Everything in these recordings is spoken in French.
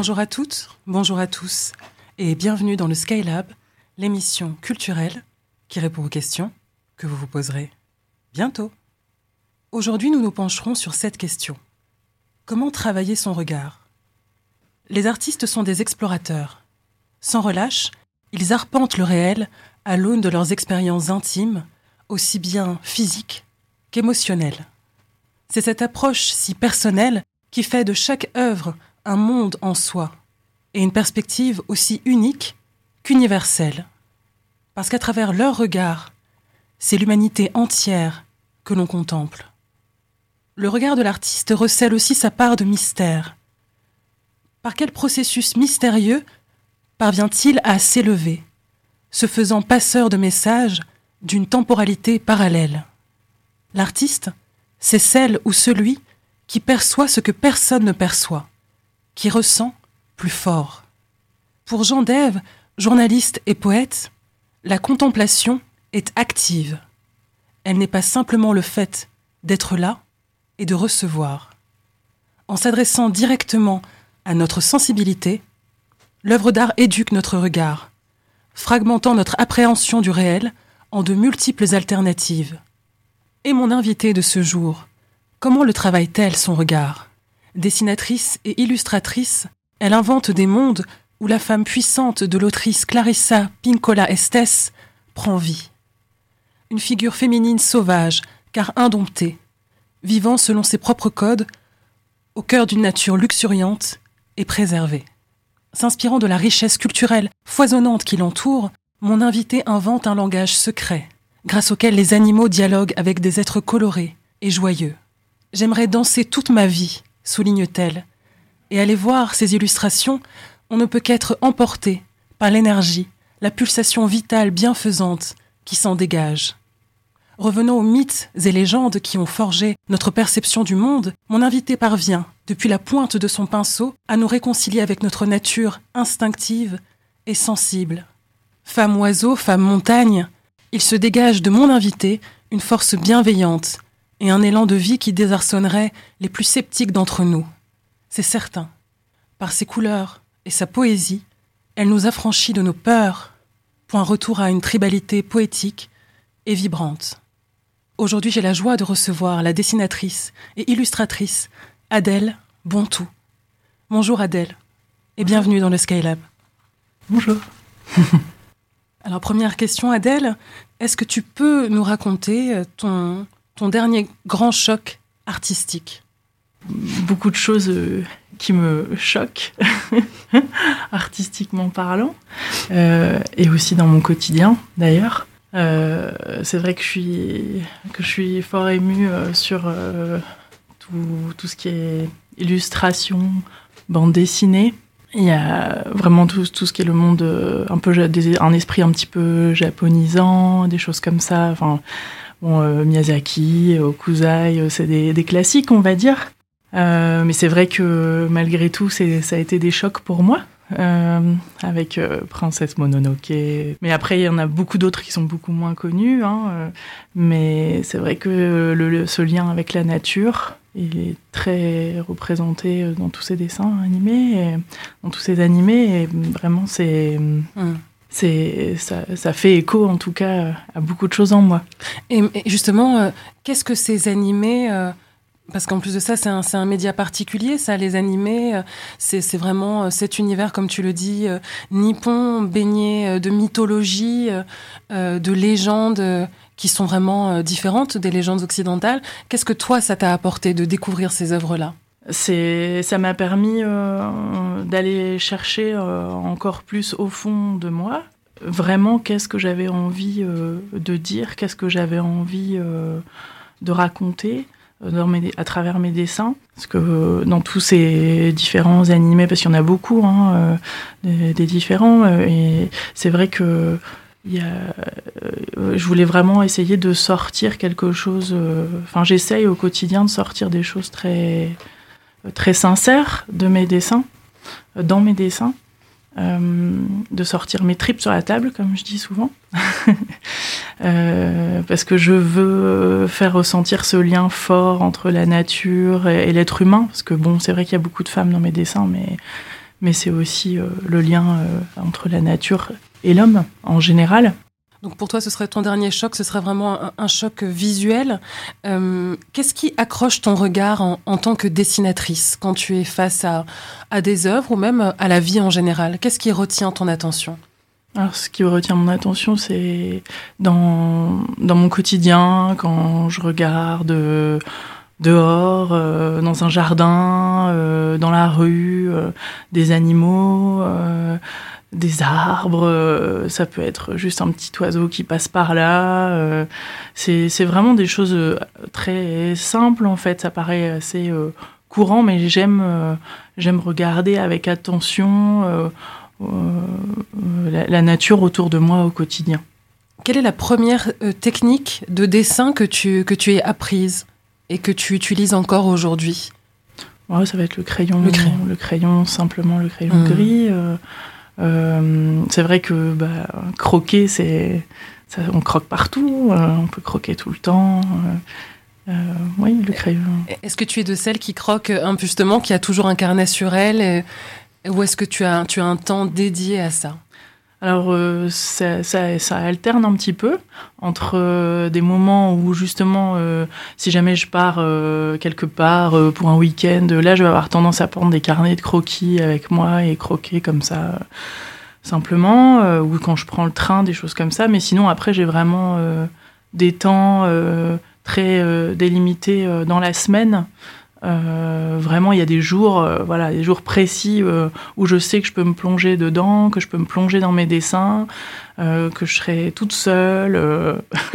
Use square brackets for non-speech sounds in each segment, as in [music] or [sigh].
Bonjour à toutes, bonjour à tous, et bienvenue dans le Skylab, l'émission culturelle qui répond aux questions que vous vous poserez bientôt. Aujourd'hui, nous nous pencherons sur cette question. Comment travailler son regard? Les artistes sont des explorateurs. Sans relâche, ils arpentent le réel à l'aune de leurs expériences intimes, aussi bien physiques qu'émotionnelles. C'est cette approche si personnelle qui fait de chaque œuvre un monde en soi et une perspective aussi unique qu'universelle. Parce qu'à travers leur regard, c'est l'humanité entière que l'on contemple. Le regard de l'artiste recèle aussi sa part de mystère. Par quel processus mystérieux parvient-il à s'élever, se faisant passeur de messages d'une temporalité parallèle? L'artiste, c'est celle ou celui qui perçoit ce que personne ne perçoit qui ressent plus fort. Pour Jean Dève, journaliste et poète, la contemplation est active. Elle n'est pas simplement le fait d'être là et de recevoir. En s'adressant directement à notre sensibilité, l'œuvre d'art éduque notre regard, fragmentant notre appréhension du réel en de multiples alternatives. Et mon invité de ce jour, comment le travaille-t-elle son regard? Dessinatrice et illustratrice, elle invente des mondes où la femme puissante de l'autrice Clarissa Pinkola Estes prend vie. Une figure féminine sauvage, car indomptée, vivant selon ses propres codes, au cœur d'une nature luxuriante et préservée. S'inspirant de la richesse culturelle foisonnante qui l'entoure, mon invité invente un langage secret, grâce auquel les animaux dialoguent avec des êtres colorés et joyeux. J'aimerais danser toute ma vie souligne-t-elle. Et aller voir ces illustrations, on ne peut qu'être emporté par l'énergie, la pulsation vitale bienfaisante qui s'en dégage. Revenons aux mythes et légendes qui ont forgé notre perception du monde, mon invité parvient, depuis la pointe de son pinceau, à nous réconcilier avec notre nature instinctive et sensible. Femme oiseau, femme montagne, il se dégage de mon invité une force bienveillante et un élan de vie qui désarçonnerait les plus sceptiques d'entre nous. C'est certain. Par ses couleurs et sa poésie, elle nous affranchit de nos peurs, point retour à une tribalité poétique et vibrante. Aujourd'hui, j'ai la joie de recevoir la dessinatrice et illustratrice Adèle Bontou. Bonjour Adèle et bienvenue dans le Skylab. Bonjour. [laughs] Alors première question Adèle, est-ce que tu peux nous raconter ton, ton dernier grand choc artistique Beaucoup de choses euh, qui me choquent, [laughs] artistiquement parlant, euh, et aussi dans mon quotidien d'ailleurs. Euh, c'est vrai que je suis, que je suis fort émue sur tout, tout, ce qui est illustration, bande dessinée. Il y a vraiment tout, tout ce qui est le monde, un peu un esprit un petit peu japonisant, des choses comme ça. Bon, euh, Miyazaki, Okuzai, euh, c'est des, classiques, on va dire. Euh, mais c'est vrai que malgré tout, ça a été des chocs pour moi. avec Princesse Mononoke. Mais après, il y en a beaucoup d'autres qui sont beaucoup moins connus. Hein, mais c'est vrai que ce lien avec la nature, il est très représenté dans tous ces dessins animés, dans tous ces animés. Et vraiment, c'est. Hum c'est ça, ça, fait écho en tout cas à beaucoup de choses en moi. Et, justement, euh, qu'est-ce que ces animés euh, parce qu'en plus de ça, c'est un, un, média particulier, ça, les animés. Euh, c'est vraiment cet univers, comme tu le dis, nippon, baigné de mythologie, de légendes qui sont vraiment différentes des légendes occidentales. Qu'est-ce que toi, ça t'a apporté de découvrir ces œuvres-là? C'est, ça m'a permis euh, d'aller chercher euh, encore plus au fond de moi, vraiment qu'est-ce que j'avais envie euh, de dire, qu'est-ce que j'avais envie de raconter à travers mes dessins? Parce que dans tous ces différents animés, parce qu'il y en a beaucoup, hein, des, différents, et c'est vrai que je voulais vraiment essayer de sortir quelque chose. Enfin, j'essaye au quotidien de sortir des choses très très sincère de mes dessins, euh, dans mes dessins, euh, de sortir mes tripes sur la table, comme je dis souvent, [laughs] euh, parce que je veux faire ressentir ce lien fort entre la nature et, l'être humain, parce que bon, c'est vrai qu'il y a beaucoup de femmes dans mes dessins, mais mais c'est aussi le lien entre la nature et l'homme en général. Donc pour toi, ce serait ton dernier choc, ce serait vraiment un, choc visuel. Euh, qu'est-ce qui accroche ton regard en, tant que dessinatrice quand tu es face à, des œuvres ou même à la vie en général? Qu'est-ce qui retient ton attention? Alors, ce qui retient mon attention, c'est dans, mon quotidien, quand je regarde dehors, euh, dans un jardin, euh, dans la rue, des animaux, des arbres, euh, ça peut être juste un petit oiseau qui passe par là. Euh, c'est vraiment des choses euh, très simples en fait, ça paraît assez courant, mais j'aime j'aime regarder avec attention la, nature autour de moi au quotidien. Quelle est la première technique de dessin que tu, que tu aies apprise et que tu utilises encore aujourd'hui? Ça va être le crayon, le crayon, le crayon simplement le crayon mmh. gris. Euh, c'est vrai que bah, croquer, c'est, on croque partout, euh, on peut croquer tout le temps. Euh, oui, le crayon. Est-ce que tu es de celles qui croquent justement, qui a toujours un carnet sur elle, ou est-ce que tu as, tu as un temps dédié à ça? Alors euh, ça, alterne un petit peu entre euh, des moments où justement, euh, si jamais je pars quelque part pour un week-end, là je vais avoir tendance à prendre des carnets de croquis avec moi et croquer comme ça simplement, ou quand je prends le train, des choses comme ça. Mais sinon après j'ai vraiment des temps très délimités dans la semaine. Euh, vraiment, il y a des jours, euh, voilà, des jours précis euh, où je sais que je peux me plonger dedans, que je peux me plonger dans mes dessins, que je serai toute seule.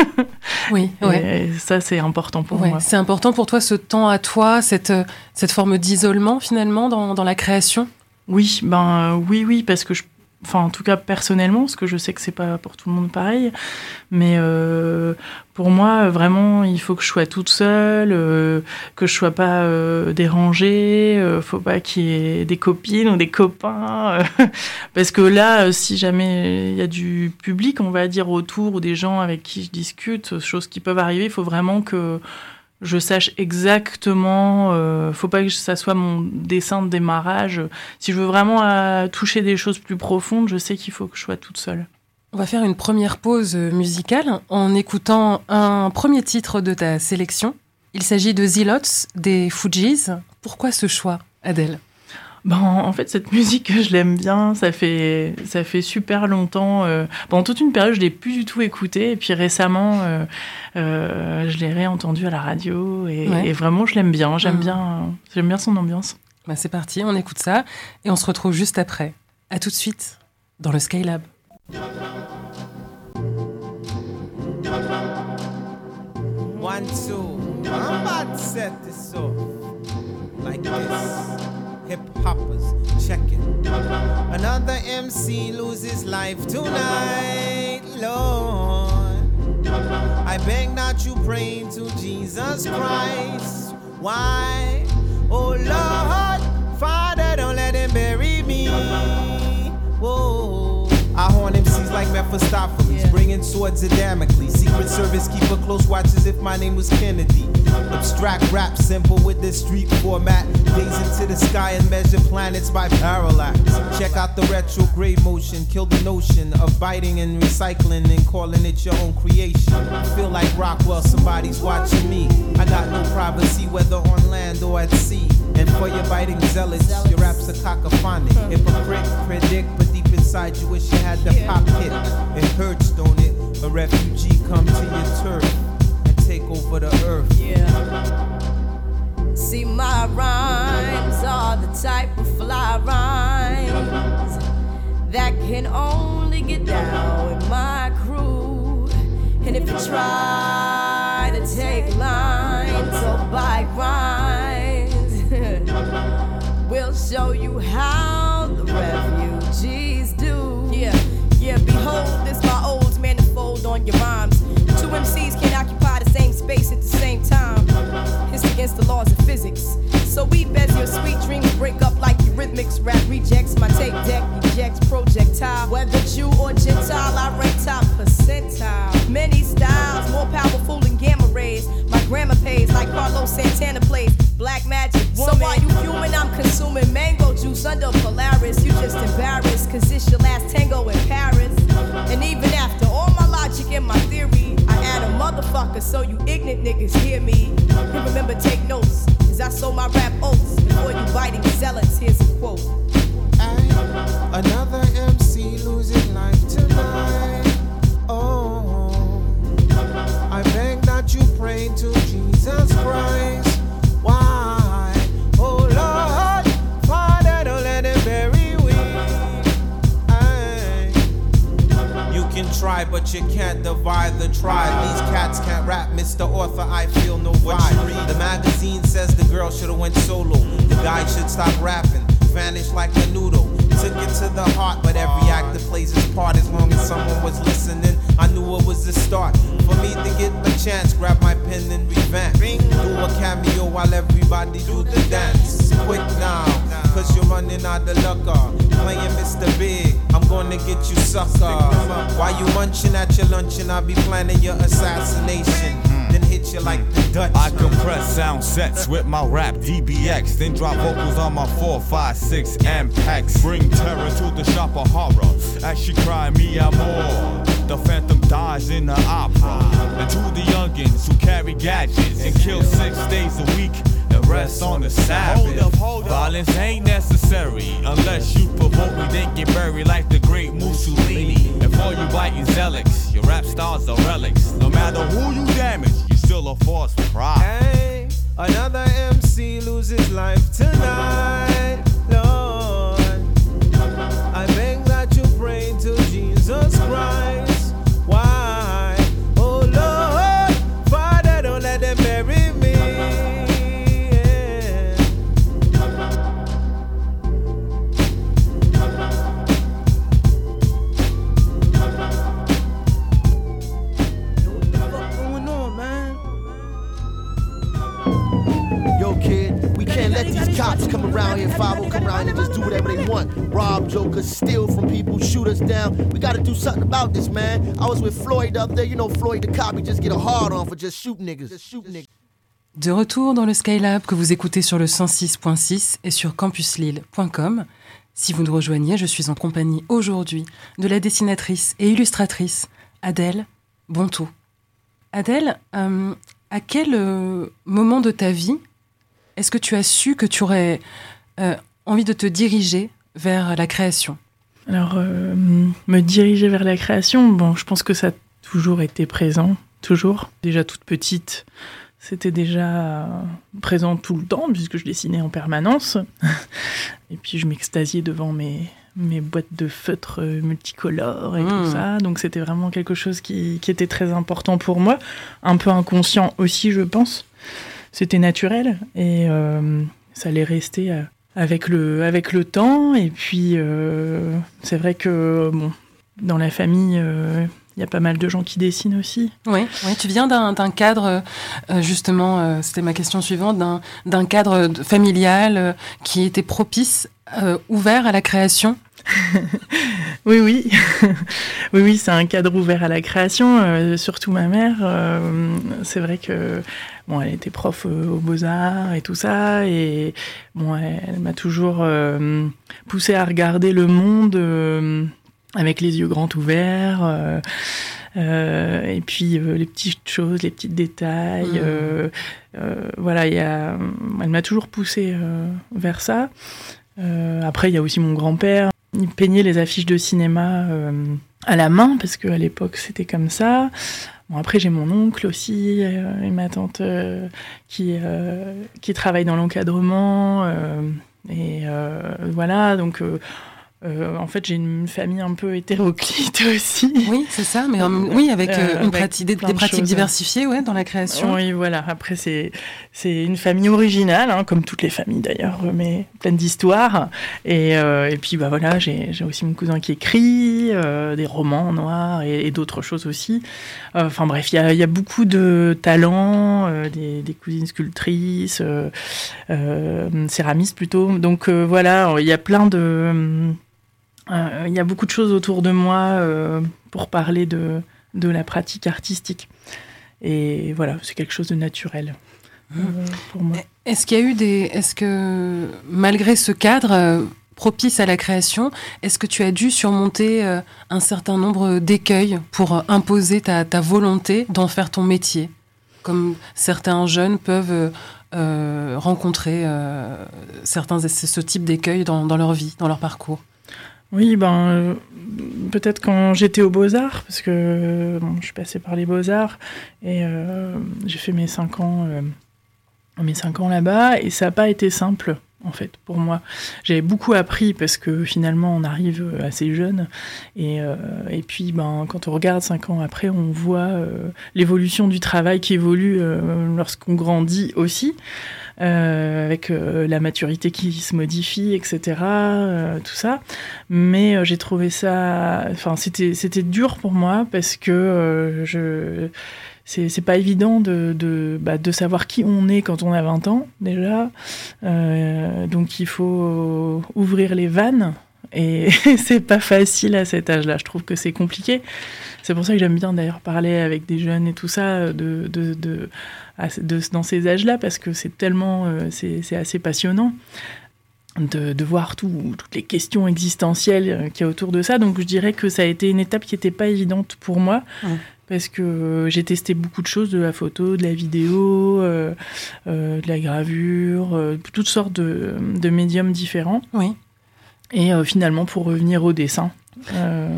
[laughs] oui, ouais. ça c'est important pour moi. C'est important pour toi ce temps à toi, cette, cette forme d'isolement finalement dans, dans, la création? Oui, ben oui, oui, parce que je enfin en tout cas personnellement, parce que je sais que c'est pas pour tout le monde pareil, mais euh, pour moi vraiment il faut que je sois toute seule, euh, que je sois pas euh, dérangée, faut pas qu'il y ait des copines ou des copains, [laughs] parce que là si jamais il y a du public on va dire autour ou des gens avec qui je discute, choses qui peuvent arriver, il faut vraiment que je sache exactement. Euh, faut pas que ça soit mon dessin de démarrage. Si je veux vraiment euh, toucher des choses plus profondes, je sais qu'il faut que je sois toute seule. On va faire une première pause musicale en écoutant un premier titre de ta sélection. Il s'agit de Zilots des Fujis. Pourquoi ce choix, Adèle? Ben, en fait, cette [laughs] musique, je l'aime bien. Ça fait, ça fait super longtemps. Euh, pendant toute une période, je l'ai plus du tout écoutée. Et puis récemment, euh, euh, je l'ai réentendue à la radio. Et, vraiment, je l'aime bien. J'aime mm. bien, j'aime bien son ambiance. Ben, c'est parti, on écoute ça. Et on se retrouve juste après. À tout de suite dans le Skylab. One, two. I'm about to set this off like this. Hip hoppers. Check it. Another MC loses life tonight, Lord. I beg that you pray to Jesus Christ. Why? Oh Lord, Father, don't let him bury me. Whoa. I horn MCs like Mephistopheles, yeah. bringing swords of Damocles. Secret Service keep a close watch as if my name was Kennedy. Abstract rap, simple with this street format. Gaze into the sky and measure planets by parallax. Check out the retrograde motion, kill the notion of biting and recycling and calling it your own creation. Feel like Rockwell, somebody's watching me. I got no privacy, whether on land or at sea. And for your biting zealots, your raps are cacophonic. Hmm. Hypocrite, predict, inside you wish you had the pop hit. It hurts, don't it? A refugee come to your turf and take over the earth. Yeah. See, my rhymes are the type of fly rhymes that can only get down with my crew. And if you try to take lines or buy rhymes, [laughs] we'll show you how same time. It's against the laws of physics. So we bet your sweet dreams break up like eurythmics. Rap rejects my tape deck, ejects projectile. Whether Jew or Gentile, I rank top percentile. Many styles, more powerful than gamma rays. My grammar pays like Carlos Santana plays. Black magic. Woman. So while you human, I'm consuming mango juice juice under Polaris. You just embarrassed, cause it's your last tango in Paris. Motherfucker so you ignorant niggas hear me. And remember, take notes, cause I sold my rap oats before you biting zealots. Here's a quote. Another MC losing life tonight. Oh, I beg that you pray to Jesus Christ. But you can't divide the tribe. These cats can't rap, Mr. Author. I feel no vibe. The magazine says the girl should have went solo. The guy should stop rapping, vanish like a noodle. Took it to the heart, but every actor plays his part. As long as someone was listening, I knew it was the start. For me to get a chance, grab my pen and revamp. Do a cameo while everybody do the dance. Quick now, cause you're running out of luck. Uh. Playing Mr. Big, I'm gonna get you sucker. While you munching at your luncheon, I'll be planning your assassination. Hmm. Then hit you like the Dutch. I compress sound sets with my rap DBX, then drop vocals on my 4, 5, 6 Ampex. Bring terror to the shop of horror as she cry me amor. The phantom dies in the opera. And to the youngins who carry gadgets and kill six days a week and rest on the Sabbath. Violence ain't necessary unless you provoke me, then get buried like the great Mussolini. And for you biting zealots, your rap stars are relics. No matter who you damage, you still a force for pride. Hey, another MC loses life tonight. Lord, I beg that you pray to Jesus Christ. Around here, 5 come around and just do whatever they want. Rob jokers, steal from people, shoot us down. We gotta do something about this, man. I was with Floyd up there, you know Floyd the cop, he just get a hard on for just shooting niggas. Just shoot niggas. De retour dans le Skylab que vous écoutez sur le 106.6 et sur campuslille.com. Si vous nous rejoignez, je suis en compagnie aujourd'hui de la dessinatrice et illustratrice Adèle Bonto. Adèle, euh, à quel euh, moment de ta vie est-ce que tu as su que tu aurais euh, envie de te diriger vers la création? Alors, euh, me diriger vers la création, bon, je pense que ça a toujours été présent, toujours. Déjà toute petite, c'était déjà présent tout le temps, puisque je dessinais en permanence. [laughs] Et puis, je m'extasiais devant mes, mes boîtes de feutres euh, multicolores et Mmh. tout ça. Donc, c'était vraiment quelque chose qui, qui était très important pour moi. Un peu inconscient aussi, je pense. C'était naturel et euh, ça allait rester euh, avec le, avec le temps. Et puis, euh, c'est vrai que, bon, dans la famille, il y a pas mal de gens qui dessinent aussi. Oui, oui tu viens d'un cadre, euh, justement, euh, c'était ma question suivante, d'un cadre familial euh, qui était propice, ouvert à la création. [laughs] Oui, oui. [laughs] oui, oui, c'est un cadre ouvert à la création. surtout ma mère. c'est vrai que bon, elle était prof euh, aux beaux-arts et tout ça. Et bon, elle, elle m'a toujours euh, poussé à regarder le monde euh, avec les yeux grands ouverts. euh, et puis les petites choses, les petits détails. Euh, voilà, il y a, elle m'a toujours poussé euh, vers ça. Après, il y a aussi mon grand-père. Il peignait les affiches de cinéma à la main, parce qu'à l'époque, c'était comme ça. Bon, après, j'ai mon oncle aussi, euh, et ma tante euh, qui, euh, qui travaille dans l'encadrement. et voilà, donc euh, en fait, j'ai une famille un peu hétéroclite [laughs] aussi. Oui, c'est ça, mais euh, oui, avec, euh, Euh, une des, de pratiques choses. diversifiées ouais, dans la création. Oui, voilà. Après, c'est c'est une famille originale, hein, comme toutes les familles d'ailleurs, mais pleine d'histoires. Et, et puis, bah voilà, j'ai aussi mon cousin qui écrit des romans noirs et, et d'autres choses aussi. Enfin bref, il y y a beaucoup de talents, des, des cousines sculptrices, céramistes plutôt. Donc voilà, il y a plein de il y a beaucoup de choses autour de moi euh, pour parler de, de la pratique artistique. Et voilà, c'est quelque chose de naturel euh, pour moi. Est-ce qu'il y a eu des. Est-ce que, malgré ce cadre, euh, propice à la création. Est-ce que tu as dû surmonter euh, un certain nombre d'écueils pour euh, imposer ta, ta volonté d'en faire ton métier, comme certains jeunes peuvent euh, euh, rencontrer euh, certains ce type d'écueils dans, dans leur vie, dans leur parcours Oui, ben, euh, peut-être quand j'étais aux Beaux-Arts, parce que bon, je suis passée par les Beaux-Arts et euh, j'ai fait mes cinq ans, euh, mes cinq ans là-bas, et ça n'a pas été simple. En fait, pour moi, j'avais beaucoup appris parce que finalement, on arrive assez jeune, et, euh, puis, ben, quand on regarde cinq ans après, on voit euh, l'évolution du travail qui évolue euh, lorsqu'on grandit aussi euh, avec euh, la maturité qui se modifie, etc. euh, tout ça. Mais euh, j'ai trouvé ça, enfin, c'était c'était dur pour moi parce que euh, je c'est pas évident de, de, bah, de savoir qui on est quand on a 20 ans déjà. Euh, donc il faut ouvrir les vannes et [laughs] c'est pas facile à cet âge-là. Je trouve que c'est compliqué. C'est pour ça que j'aime bien d'ailleurs parler avec des jeunes et tout ça de, de, de, à- de- dans ces âges-là parce que c'est tellement euh, c'est assez passionnant de, de voir tout- toutes les questions existentielles euh, qu'il y a autour de ça. Donc je dirais que ça a été une étape qui n'était pas évidente pour moi. Parce que euh, j'ai testé beaucoup de choses, de la photo, de la vidéo, euh, euh, de la gravure, euh, toutes sortes de, de médiums différents. Oui. Et euh, finalement, pour revenir au dessin, euh,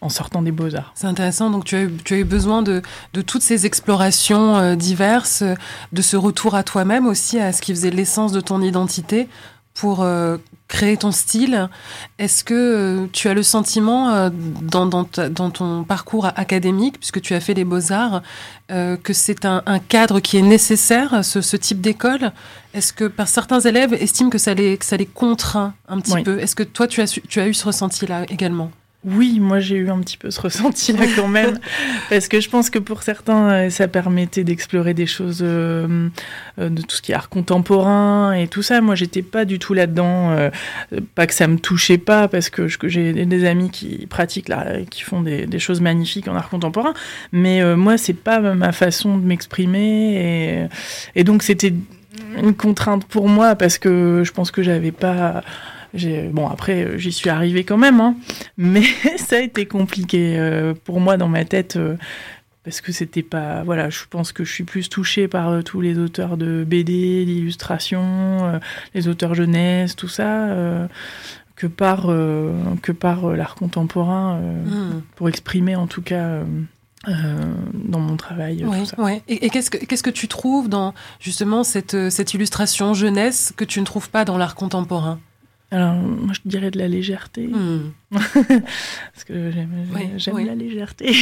en sortant des beaux-arts. C'est intéressant. Donc, tu as eu, tu as eu besoin de, de toutes ces explorations euh, diverses, de ce retour à toi-même aussi, à ce qui faisait l'essence de ton identité pour euh, créer ton style. Est-ce que euh, tu as le sentiment, euh, dans, dans, ta- dans ton parcours académique, puisque tu as fait les beaux-arts, que c'est un, un cadre qui est nécessaire, ce, ce type d'école? Est-ce que par certains élèves estiment que ça les, que ça les contraint un petit Oui. peu? Est-ce que toi, tu as, tu as eu ce ressenti-là également? Oui, moi j'ai eu un petit peu ce ressenti-là quand même, [laughs] parce que je pense que pour certains, euh, ça permettait d'explorer des choses euh, euh, de tout ce qui est art contemporain et tout ça. Moi, j'étais pas du tout là-dedans. euh, pas que ça me touchait pas, parce que, j'ai des amis qui pratiquent, là, qui font des, des choses magnifiques en art contemporain, mais euh, moi, c'est pas ma façon de m'exprimer, et, et donc c'était une contrainte pour moi parce que je pense que j'avais pas. Bon, après, euh, j'y suis arrivée quand même, hein, mais [laughs] ça a été compliqué euh, pour moi dans ma tête euh, parce que c'était pas. Voilà, je pense que je suis plus touchée par euh, tous les auteurs de BD, d'illustration, les auteurs jeunesse, tout ça, que par, que par l'art contemporain, Hmm. pour exprimer en tout cas euh, dans mon travail. Oui, tout ça. ouais. Et, et qu'est-ce que qu'est-ce que tu trouves dans justement cette cette illustration jeunesse que tu ne trouves pas dans l'art contemporain? Alors, moi, je dirais de la légèreté. Hmm. [laughs] parce que j'aime la légèreté.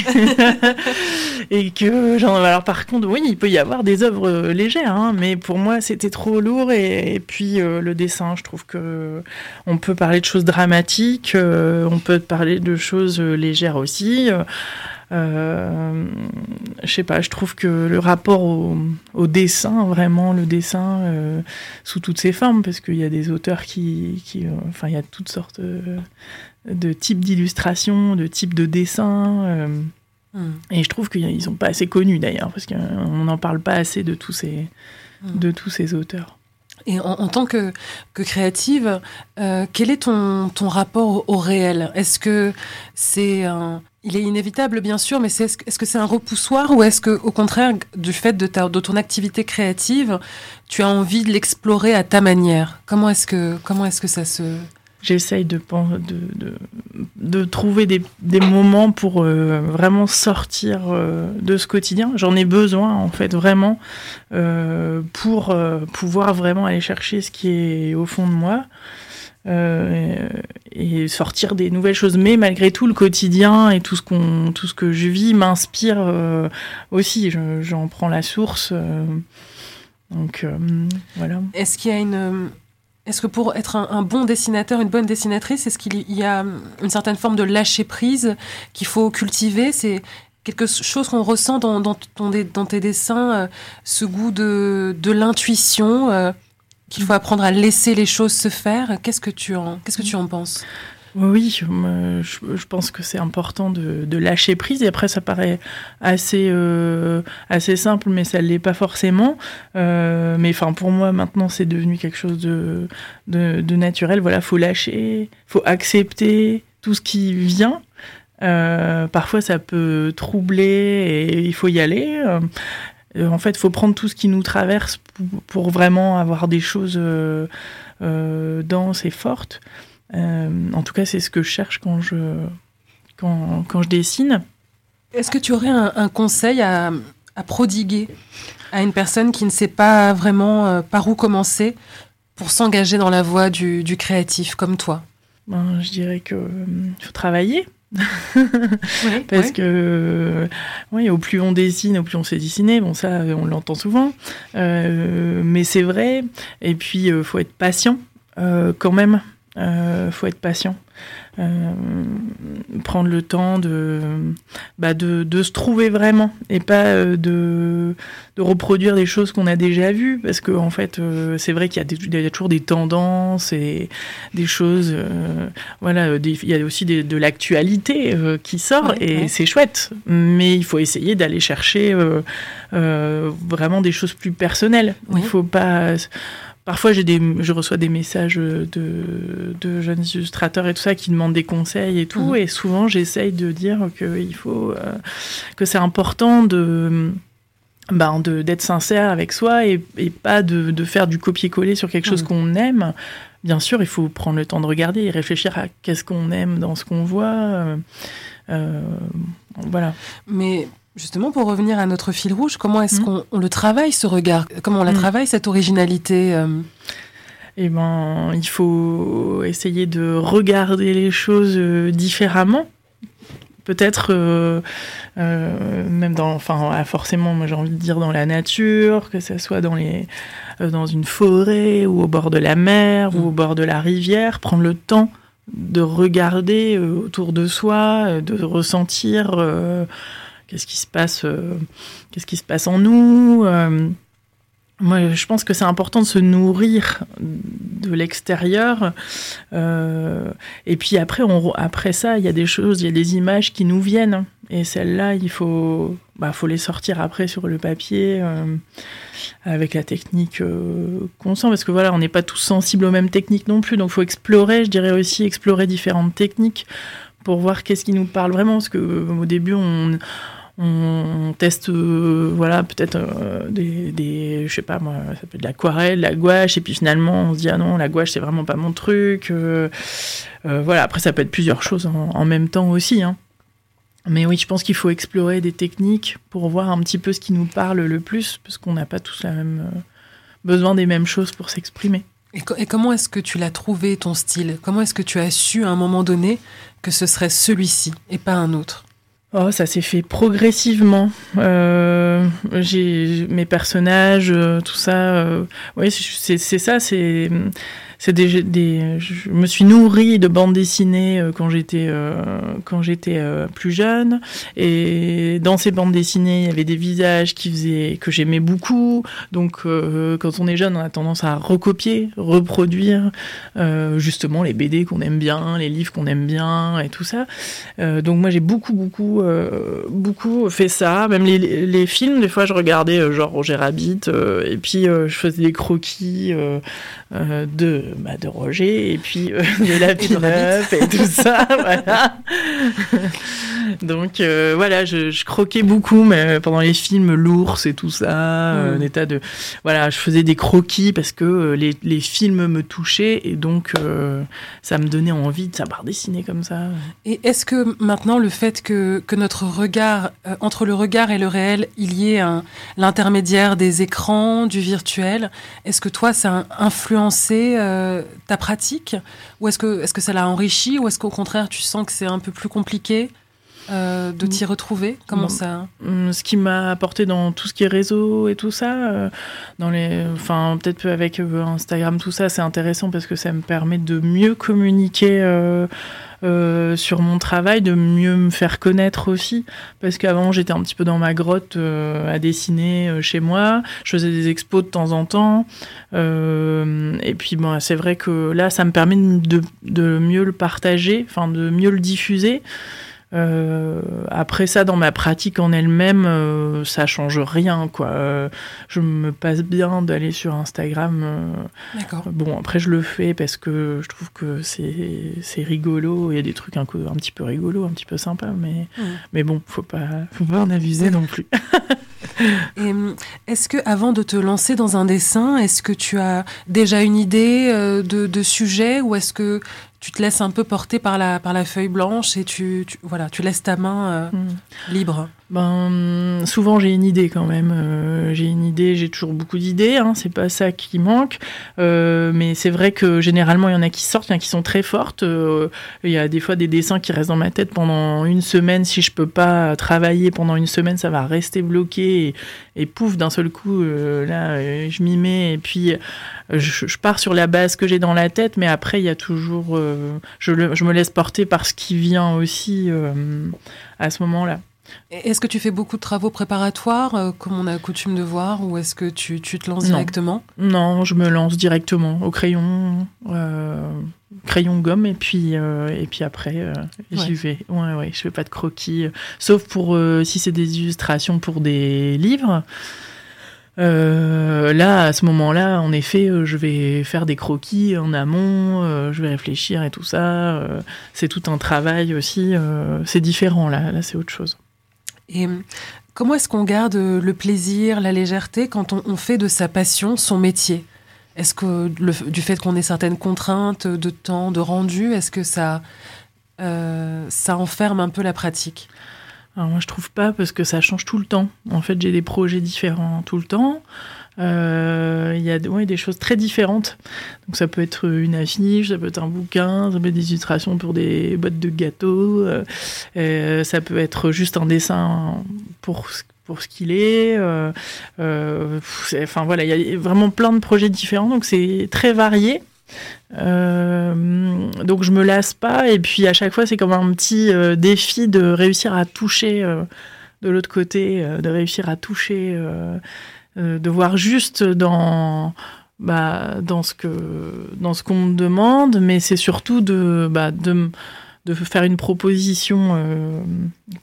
[laughs] et que, genre, alors par contre, oui, il peut y avoir des œuvres euh, légères, hein, mais pour moi, c'était trop lourd. Et, et puis, euh, le dessin, je trouve que on peut parler de choses dramatiques, euh, on peut parler de choses légères aussi. euh, je sais pas, je trouve que le rapport au, au dessin, vraiment le dessin euh, sous toutes ses formes, parce qu'il y a des auteurs qui, qui euh, enfin, il y a toutes sortes euh, de types d'illustrations, de types de dessins, euh, Hmm. et je trouve qu'ils sont pas assez connus d'ailleurs, parce qu'on n'en parle pas assez de tous ces, Mm. de tous ces auteurs. Et en, tant que, que créative, euh, quel est ton, ton rapport au, réel? Est-ce que c'est un... Il est inévitable, bien sûr, mais est-ce, que- est-ce que c'est un repoussoir ou est-ce que, au contraire, du fait de, ta, de ton activité créative, tu as envie de l'explorer à ta manière? Comment est-ce que, comment est-ce que ça se... J'essaye de, de, de, de trouver des, des moments pour euh, vraiment sortir euh, de ce quotidien. J'en ai besoin, en fait, vraiment, euh, pour pouvoir vraiment aller chercher ce qui est au fond de moi. et sortir des nouvelles choses. Mais malgré tout, le quotidien et tout ce, tout ce que je vis m'inspire aussi. Je- j'en prends la source. donc voilà. Est-ce qu'il y a une... Est-ce que pour être un, bon dessinateur, une bonne dessinatrice, est-ce qu'il y a une certaine forme de lâcher prise qu'il faut cultiver? C'est quelque chose qu'on ressent dans tes dessins, euh, ce goût de, de l'intuition, euh, qu'il faut apprendre à laisser les choses se faire? Qu'est-ce que tu en, qu'est-ce que tu en penses? Oui, je, pense que c'est important de, lâcher prise. Et après, ça paraît assez, euh, assez simple, mais ça ne l'est pas forcément. Euh, mais enfin, pour moi, maintenant, c'est devenu quelque chose de, de, naturel. Voilà, faut lâcher, faut accepter tout ce qui vient. Euh, parfois, ça peut troubler et il faut y aller. En fait, il faut prendre tout ce qui nous traverse pour, vraiment avoir des choses denses et fortes. Euh, en tout cas, c'est ce que je cherche quand je, quand, quand je dessine. Est-ce que tu aurais un, un conseil à, à prodiguer à une personne qui ne sait pas vraiment euh, par où commencer pour s'engager dans la voie du, du créatif comme toi? Ben, je dirais que euh, faut travailler. [laughs] Oui, Parce que, oui, au plus on dessine, au plus on sait dessiner. Bon, ça, on l'entend souvent. Euh, mais c'est vrai. Et puis, il faut être patient euh, quand même. Euh, faut être patient. Euh, prendre le temps de, bah, de, de se trouver vraiment et pas euh, de, de reproduire des choses qu'on a déjà vues parce que en fait euh, c'est vrai qu'il y, a des- il y a toujours des tendances et des choses voilà des- il y a aussi des- de l'actualité qui sort Ouais, et ouais. c'est chouette mais il faut essayer d'aller chercher vraiment des choses plus personnelles Oui. il faut pas Parfois, j'ai des, je reçois des messages de, de jeunes illustrateurs et tout ça qui demandent des conseils et tout. Mhm. Et souvent, j'essaye de dire faut, euh, que c'est important de, ben, de, d'être sincère avec soi et, et pas de, de faire du copier-coller sur quelque chose Mhm. qu'on aime. Bien sûr, il faut prendre le temps de regarder et réfléchir à qu'est-ce qu'on aime dans ce qu'on voit. euh, euh, voilà. Mais justement, pour revenir à notre fil rouge, comment est-ce Mhm. qu'on on le travaille, ce regard? Comment on la Mhm. travaille, cette originalité euh, Eh ben, il faut essayer de regarder les choses euh, différemment. Peut-être euh, euh, même dans, enfin, ah, forcément, moi j'ai envie de dire dans la nature, que ce soit dans les, euh, dans une forêt ou au bord de la mer ou au bord de la rivière, prendre le temps de regarder autour de soi, de ressentir qu'est-ce qui se passe, euh, qu'est-ce qui se passe en nous. euh, moi, je pense que c'est important de se nourrir de l'extérieur. Euh, et puis après, après ça, il y a des choses, il y a des images qui nous viennent. Et celles-là, il faut, bah, faut les sortir après sur le papier avec la technique qu'on sent. Parce que voilà, on n'est pas tous sensibles aux mêmes techniques non plus. Donc, il faut explorer, je dirais aussi, explorer différentes techniques pour voir qu'est-ce qui nous parle vraiment. Parce que au début, on on teste euh, voilà peut-être euh, des, je sais pas moi ça peut être de l'aquarelle la gouache et puis finalement on se dit ah non la gouache c'est vraiment pas mon truc euh, euh, voilà. Après ça peut être plusieurs choses en, même temps aussi hein. mais oui je pense qu'il faut explorer des techniques pour voir un petit peu ce qui nous parle le plus parce qu'on n'a pas tous la même besoin des mêmes choses pour s'exprimer. Et, et comment est-ce que tu l'as trouvé, ton style? Comment est-ce que tu as su à un moment donné que ce serait celui-ci et pas un autre? Oh, ça s'est fait progressivement. Euh, j'ai mes personnages, euh, tout ça. Euh, oui, c'est c'est ça. C'est c'est des, des. Je me suis nourrie de bandes dessinées euh, quand j'étais euh, quand j'étais euh, plus jeune. Et dans ces bandes dessinées, il y avait des visages qui faisaient que j'aimais beaucoup. Donc, euh, quand on est jeune, on a tendance à recopier, reproduire euh, justement les BD qu'on aime bien, les livres qu'on aime bien et tout ça. Euh, donc moi j'ai beaucoup beaucoup beaucoup fait ça. Même les, les films, des fois je regardais genre Roger Rabbit et puis je faisais des croquis euh, de bah, de Roger et puis euh, [laughs] de la pin-up et tout ça. [laughs] voilà. Donc euh, voilà, je, je croquais beaucoup, mais pendant les films, l'ours et tout ça, euh, Mm. un état de voilà, je faisais des croquis parce que euh, les, les films me touchaient et donc euh, ça me donnait envie de savoir dessiner comme ça. Et est-ce que maintenant le fait que, que notre regard, euh, entre le regard et le réel, il y ait l'intermédiaire des écrans, du virtuel, est-ce que toi ça a influencé euh, ta pratique Ou est-ce que, est que ça l'a enrichi Ou est-ce qu'au contraire tu sens que c'est un peu plus compliqué euh, de t'y retrouver? Comment Non. ça? Hum, Ce qui m'a apporté dans tout ce qui est réseau et tout ça, euh, dans les, enfin peut-être avec Instagram tout ça, c'est intéressant parce que ça me permet de mieux communiquer euh, sur mon travail, de mieux me faire connaître aussi. Parce qu'avant, j'étais un petit peu dans ma grotte euh, à dessiner euh, chez moi. Je faisais des expos de temps en temps. Euh, et puis, bon, c'est vrai que là, ça me permet de, de mieux le partager, enfin, de mieux le diffuser. Euh, après ça, dans ma pratique en elle-même, euh, ça change rien, quoi. Euh, je me passe bien d'aller sur Instagram. euh, D'accord. Bon, après, je le fais parce que je trouve que c'est rigolo. Il y a des trucs un, petit peu rigolos, un petit peu sympas, mais, mais bon, faut pas, faut pas en abuser non plus. [laughs] Hum, est-ce que, avant de te lancer dans un dessin, est-ce que tu as déjà une idée de, de sujet ou est-ce que tu te laisses un peu porter par la, par la feuille blanche et tu, tu- voilà, tu laisses ta main euh, Mhm. libre Ben, souvent j'ai une idée quand même. Euh, j'ai une idée, j'ai toujours beaucoup d'idées. Hein, c'est pas ça qui manque. Euh, mais c'est vrai que généralement il y en a qui sortent, il y en a qui sont très fortes. Euh, Il y a des fois des dessins qui restent dans ma tête pendant une semaine. Si je peux pas travailler pendant une semaine, ça va rester bloqué et, pouf d'un seul coup là je m'y mets et puis je, pars sur la base que j'ai dans la tête. Mais après il y a toujours, je, me laisse porter par ce qui vient aussi à ce moment-là. Est-ce que tu fais beaucoup de travaux préparatoires, euh, comme on a coutume de voir, ou est-ce que tu, tu te lances Non. directement? Non, je me lance directement au crayon, euh, crayon gomme et puis euh, et puis après j'y Ouais. vais. Ouais ouais, je fais pas de croquis, sauf pour si c'est des illustrations pour des livres. Euh, là, à ce moment-là, en effet, euh, je vais faire des croquis en amont, euh, je vais réfléchir et tout ça. c'est tout un travail aussi. c'est différent là, là c'est autre chose. Et hum, comment est-ce qu'on garde euh, le plaisir, la légèreté quand on, fait de sa passion son métier? Est-ce que du fait qu'on ait certaines contraintes de temps, de rendu, est-ce que ça, euh, ça enferme un peu la pratique? Alors moi je trouve pas parce que ça change tout le temps. En fait j'ai des projets différents tout le temps. Euh, Il y a des choses très différentes. Donc ça peut être une affiche, ça peut être un bouquin, ça peut être des illustrations pour des boîtes de gâteaux, euh, euh, ça peut être juste un dessin pour ce- pour ce qu'il est. enfin voilà, il y a vraiment plein de projets différents, donc c'est très varié. Donc je me lasse pas et puis à chaque fois c'est comme un petit défi de réussir à toucher de l'autre côté, de réussir à toucher, de voir juste dans bah, dans ce que dans ce qu'on me demande, mais c'est surtout de bah, de faire une proposition euh,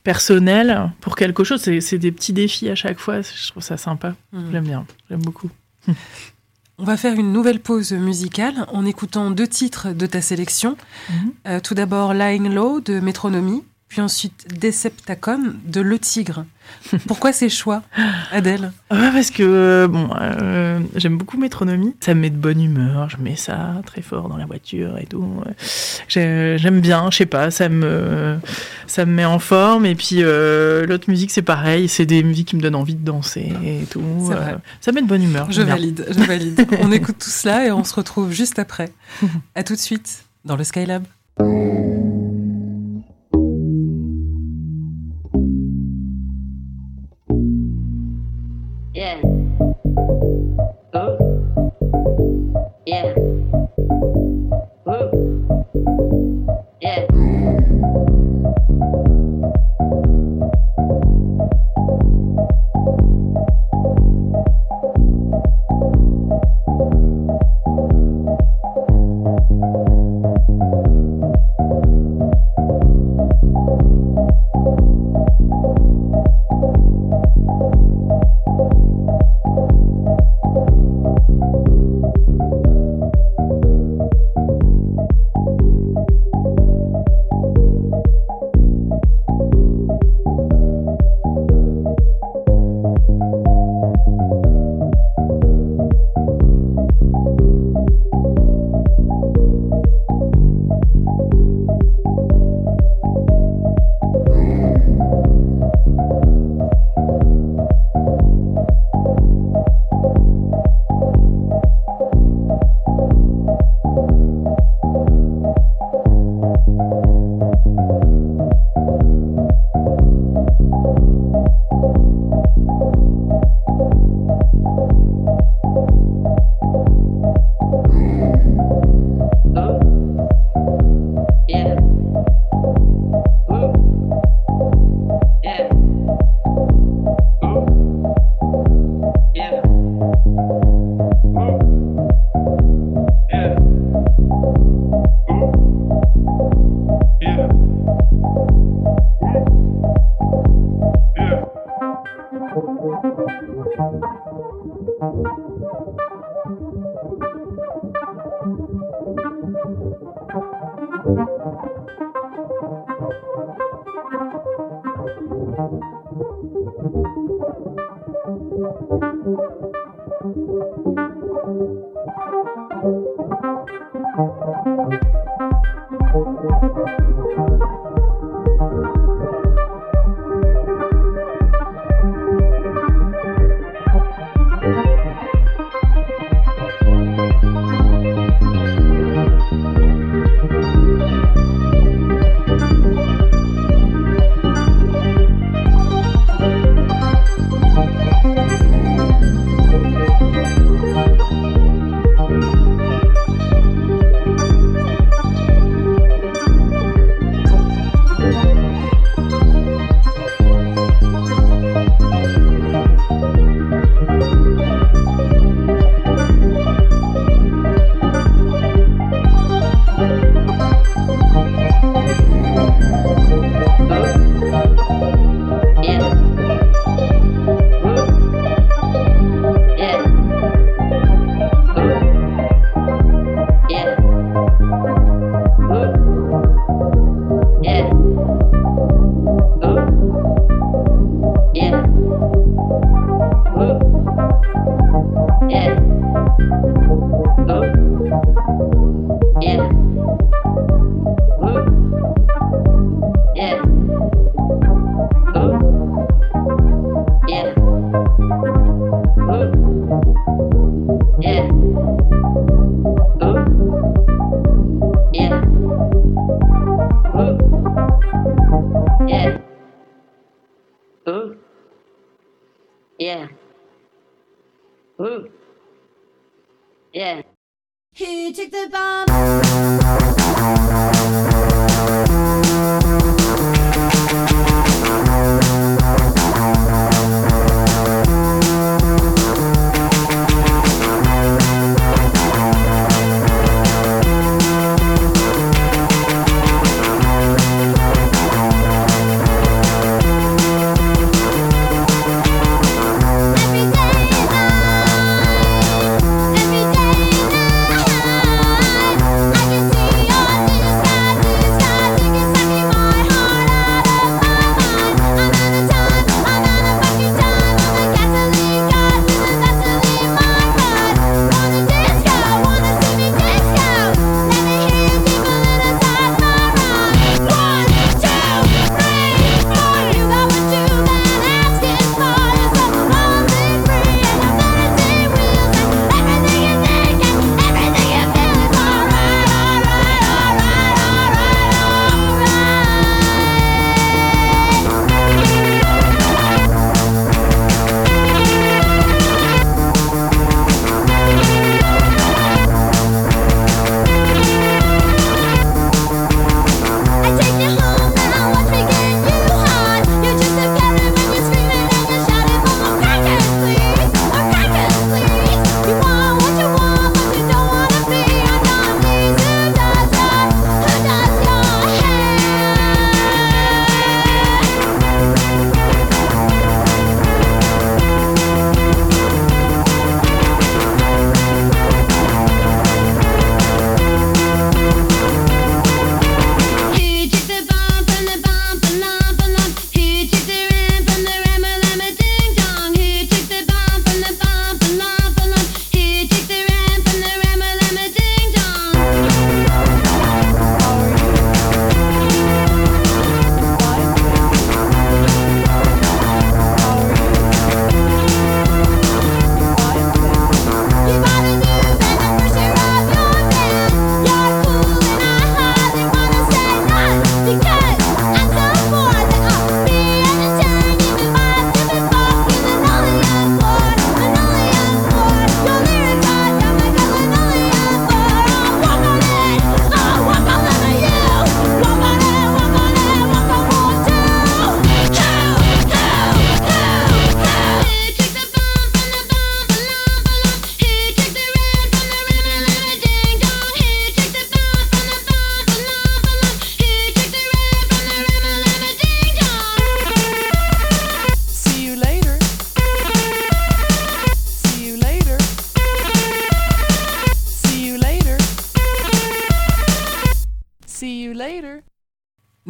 personnelle pour quelque chose. C'est c'est des petits défis à chaque fois. Je trouve ça sympa. Hum. J'aime bien. J'aime beaucoup. [laughs] On va faire une nouvelle pause musicale en écoutant deux titres de ta sélection. Mhm. Euh, tout d'abord Lying Low de Métronomie, puis ensuite Deceptacon de Le Tigre. Pourquoi ces choix, Adèle? Ouais, parce que euh, bon, euh, j'aime beaucoup Métronomie. Ça me met de bonne humeur. Je mets ça très fort dans la voiture et tout. J'aime bien. Je sais pas, ça me ça me met en forme. Et puis euh, l'autre musique, c'est pareil. C'est des musiques qui me donnent envie de danser et tout. C'est vrai. Euh, ça met de bonne humeur. Je valide, je valide. [laughs] on écoute tout cela et on se retrouve juste après. À tout de suite dans le Skylab.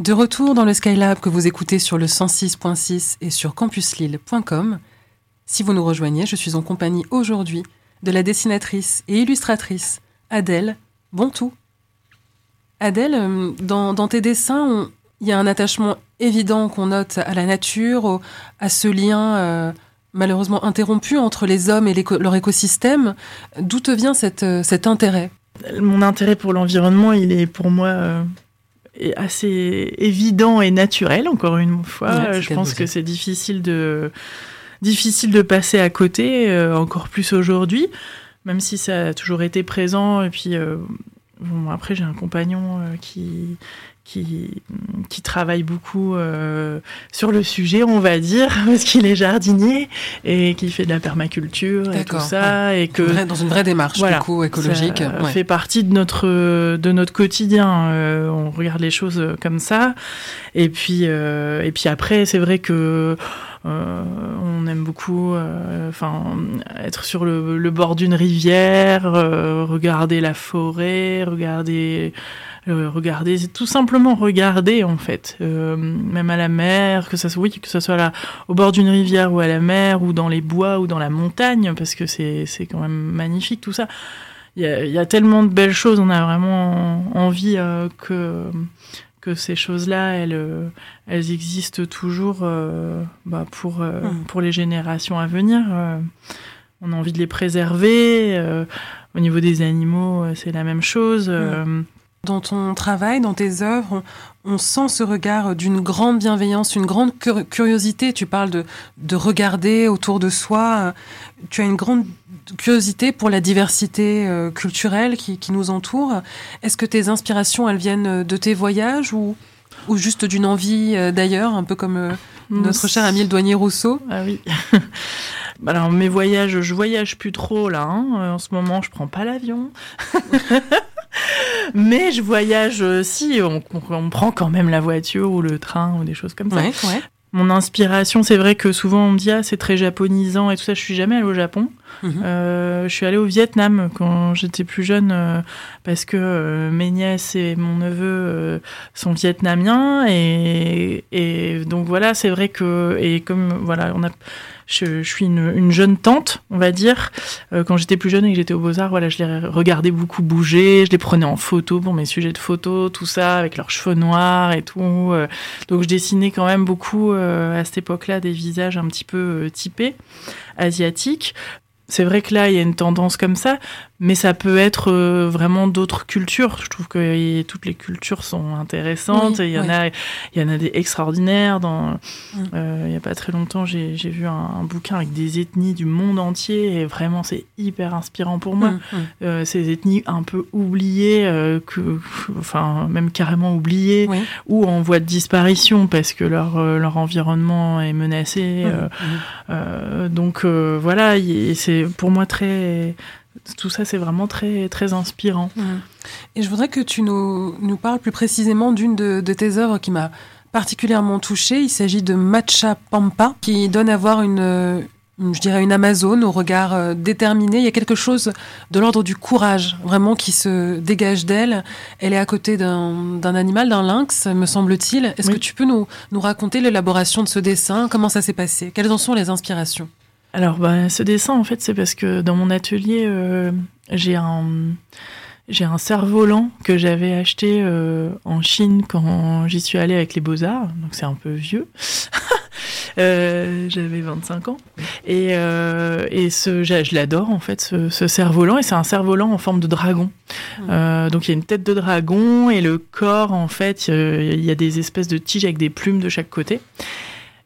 De retour dans le Skylab que vous écoutez sur le 106.6 et sur campuslille.com. Si vous nous rejoignez, je suis en compagnie aujourd'hui de la dessinatrice et illustratrice Adèle Bontou. Adèle, euh, dans, tes dessins, il y a un attachement évident qu'on note à la nature, à ce lien euh, malheureusement interrompu entre les hommes et leur écosystème. D'où te vient euh, cet intérêt? Mon intérêt pour l'environnement, il est pour moi assez évident et naturel, encore une fois. Ouais, je pense que c'est difficile de, difficile de passer à côté, euh, encore plus aujourd'hui, même si ça a toujours été présent. Et puis, euh, bon, après, j'ai un compagnon euh, qui, qui, qui travaille beaucoup euh, sur le sujet, on va dire, [laughs] parce qu'il est jardinier et qui fait de la permaculture et tout ça. Et que Dans une vraie démarche Voilà. du coup écologique. ça ouais. fait partie de notre de notre quotidien. Euh, on regarde les choses euh, comme ça. Et puis euh, et puis après, c'est vrai que euh, on aime beaucoup, euh, enfin, être sur le, le bord d'une rivière, euh, regarder la forêt, regarder. Euh, regarder, c'est tout simplement regarder en fait, Euh, même à la mer, que ça soit oui, que ce soit là au bord d'une rivière ou à la mer ou dans les bois ou dans la montagne, parce que c'est c'est quand même magnifique tout ça. Il y a, y a tellement de belles choses, on a vraiment envie euh, que, que ces choses-là, elles, euh, elles existent toujours euh, bah, pour, euh, Mm. pour les générations à venir. euh. on a envie de les préserver. euh, au niveau des animaux, c'est la même chose. euh. Dans ton travail, dans tes œuvres, on, on sent ce regard d'une grande bienveillance, une grande cur- curiosité. Tu parles de, de regarder autour de soi. Tu as une grande curiosité pour la diversité euh, culturelle qui, qui nous entoure. Est-ce que tes inspirations, elles viennent de tes voyages ou, ou juste d'une envie euh, d'ailleurs, un peu comme euh, notre cher ami le douanier Rousseau Ah oui. [laughs] Alors mes voyages, je voyage plus trop là. hein. En ce moment, je prends pas l'avion. [laughs] Mais je voyage si, on, on- on prend quand même la voiture ou le train ou des choses comme ça. Ouais, ouais. Mon inspiration, c'est vrai que souvent on me dit ah c'est très japonisant et tout ça. Je suis jamais allée au Japon. Mhm. Euh, je suis allée au Vietnam quand j'étais plus jeune euh, parce que euh, mes nièces et mon neveu sont vietnamiens et, donc voilà c'est vrai que et comme voilà on a je, suis une, une jeune tante, on va dire. Quand j'étais plus jeune et que j'étais au Beaux-Arts, voilà, je les regardais beaucoup bouger, je les prenais en photo pour mes sujets de photo, tout ça, avec leurs cheveux noirs et tout. donc je dessinais quand même beaucoup à cette époque-là des visages un petit peu typés, asiatiques. C'est vrai que là, il y a une tendance comme ça, mais ça peut être euh, vraiment d'autres cultures. Je trouve que toutes les cultures sont intéressantes. Oui, et il y en oui. a, il y en a des extraordinaires. Dans, Mm. euh, il y a pas très longtemps, j'ai vu un, un bouquin avec des ethnies du monde entier, et vraiment, c'est hyper inspirant pour moi. Mhm, mhm. Euh, ces ethnies un peu oubliées, que, enfin, même carrément oubliées, ou en voie de disparition parce que leur, leur environnement est menacé. donc voilà, y- c'est pour moi très. Tout ça, c'est vraiment très, très inspirant. Et je voudrais que tu nous, nous parles plus précisément d'une de, de tes œuvres qui m'a particulièrement touchée. Il s'agit de Matcha Pampa, qui donne à voir une, je dirais une Amazone au regard euh, déterminé. Il y a quelque chose de l'ordre du courage, vraiment, qui se dégage d'elle. Elle est à côté d'un d'un animal, d'un lynx, me semble-t-il. Est-ce Oui. que tu peux nous, nous raconter l'élaboration de ce dessin? Comment ça s'est passé? Quelles en sont les inspirations? Alors, bah, ce dessin, en fait, c'est parce que dans mon atelier, euh, j'ai un. J'ai un cerf-volant que j'avais acheté euh, en Chine quand j'y suis allée avec les Beaux-Arts, donc c'est un peu vieux. [laughs] Euh, J'avais 25 ans. Et, euh, et ce, je l'adore en fait, ce, ce cerf-volant. Et c'est un cerf-volant en forme de dragon. Euh, donc il y a une tête de dragon et le corps, en fait, il y a des espèces de tiges avec des plumes de chaque côté.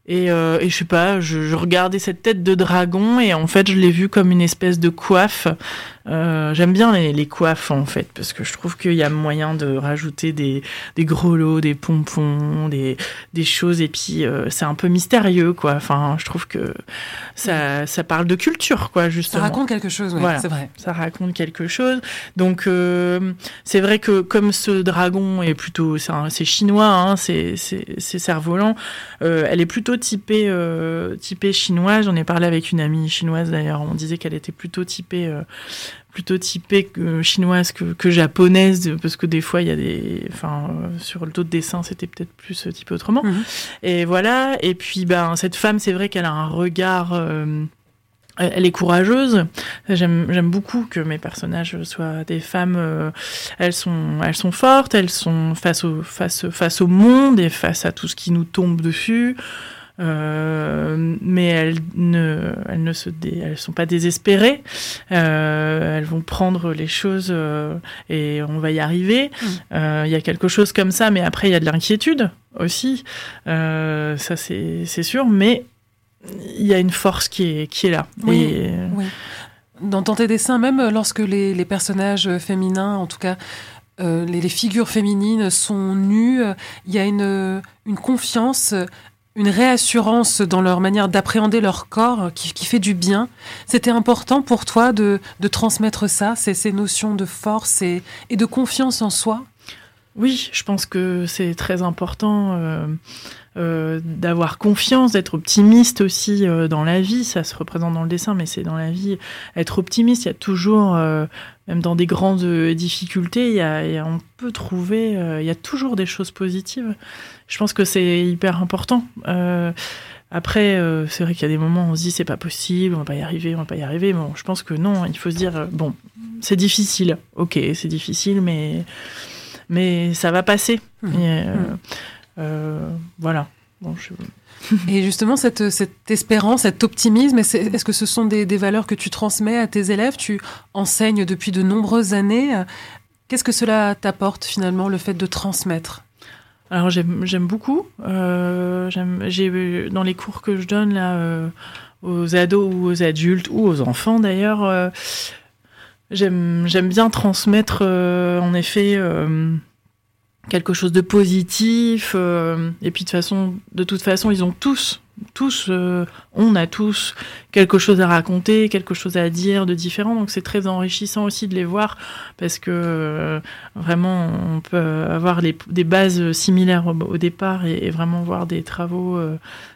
Et, euh, et je sais pas, je, je regardais cette tête de dragon et en fait je l'ai vu comme une espèce de coiffe. Euh, J'aime bien les, les coiffes en fait parce que je trouve qu'il y a moyen de rajouter des, des gros lots, des pompons, des, des choses et puis euh, c'est un peu mystérieux quoi. Enfin, je trouve que ça, ça parle de culture quoi Ça justement raconte quelque chose, Voilà. c'est vrai. ça raconte quelque chose. Donc euh, c'est vrai que comme ce dragon est plutôt, c'est chinois, hein, c'est cerf-volant, elle est plutôt typée, typée chinoise. J'en ai parlé avec une amie chinoise d'ailleurs. On disait qu'elle était plutôt typée, euh, plutôt typée que chinoise que, que japonaise, parce que des fois il y a des, enfin, euh, sur d'autres dessins c'était peut-être plus euh, typé autrement. Mhm. Et voilà. Et puis ben cette femme, c'est vrai qu'elle a un regard. euh, elle est courageuse. J'aime j'aime beaucoup que mes personnages soient des femmes. euh, elles sont elles sont fortes. Elles sont face au face face au monde et face à tout ce qui nous tombe dessus. Euh, mais elles ne elles ne se dé- elles sont pas désespérées. Euh, elles vont prendre les choses euh, et on va y arriver. Euh, Il y a quelque chose comme ça, mais après il y a de l'inquiétude aussi. Ça c'est sûr, mais il y a une force qui est, qui est là. Oui. Et, Oui. Dans, dans tes dessins, même lorsque les, les personnages féminins, en tout cas euh, les, les figures féminines sont nues, euh, il y a une, une confiance, une réassurance dans leur manière d'appréhender leur corps qui, fait du bien. C'était important pour toi de, transmettre ça, ces, ces notions de force et, de confiance en soi? Oui, je pense que c'est très important euh, euh, d'avoir confiance, d'être optimiste aussi euh, dans la vie. Ça se représente dans le dessin, mais c'est dans la vie. Être optimiste, il y a toujours, même dans des grandes euh, difficultés, il y a, y a- on peut trouver, euh, il y a toujours des choses positives. Je pense que c'est hyper important. Euh, après, euh, c'est vrai qu'il y a des moments où on se dit c'est pas possible, on va pas y arriver, on va pas y arriver. Bon, je pense que non, il faut se dire bon, c'est difficile, ok, c'est difficile, mais mais ça va passer. Et, Mhm. euh, voilà. Bon, je- Et justement, cette, cette espérance, cet optimisme, est-ce que ce sont des, des valeurs que tu transmets à tes élèves? Tu enseignes depuis de nombreuses années. Qu'est-ce que cela t'apporte finalement, le fait de transmettre? Alors j'aime beaucoup. Euh, j'ai dans les cours que je donne là euh, aux ados ou aux adultes ou aux enfants d'ailleurs. euh, j'aime bien transmettre euh, en effet euh, quelque chose de positif. euh, et puis de façon de toute façon ils ont tous tous euh, on a tous quelque chose à raconter, quelque chose à dire de différent. Donc c'est très enrichissant aussi de les voir parce que euh, vraiment on peut avoir les- des bases similaires au, départ et, vraiment voir des travaux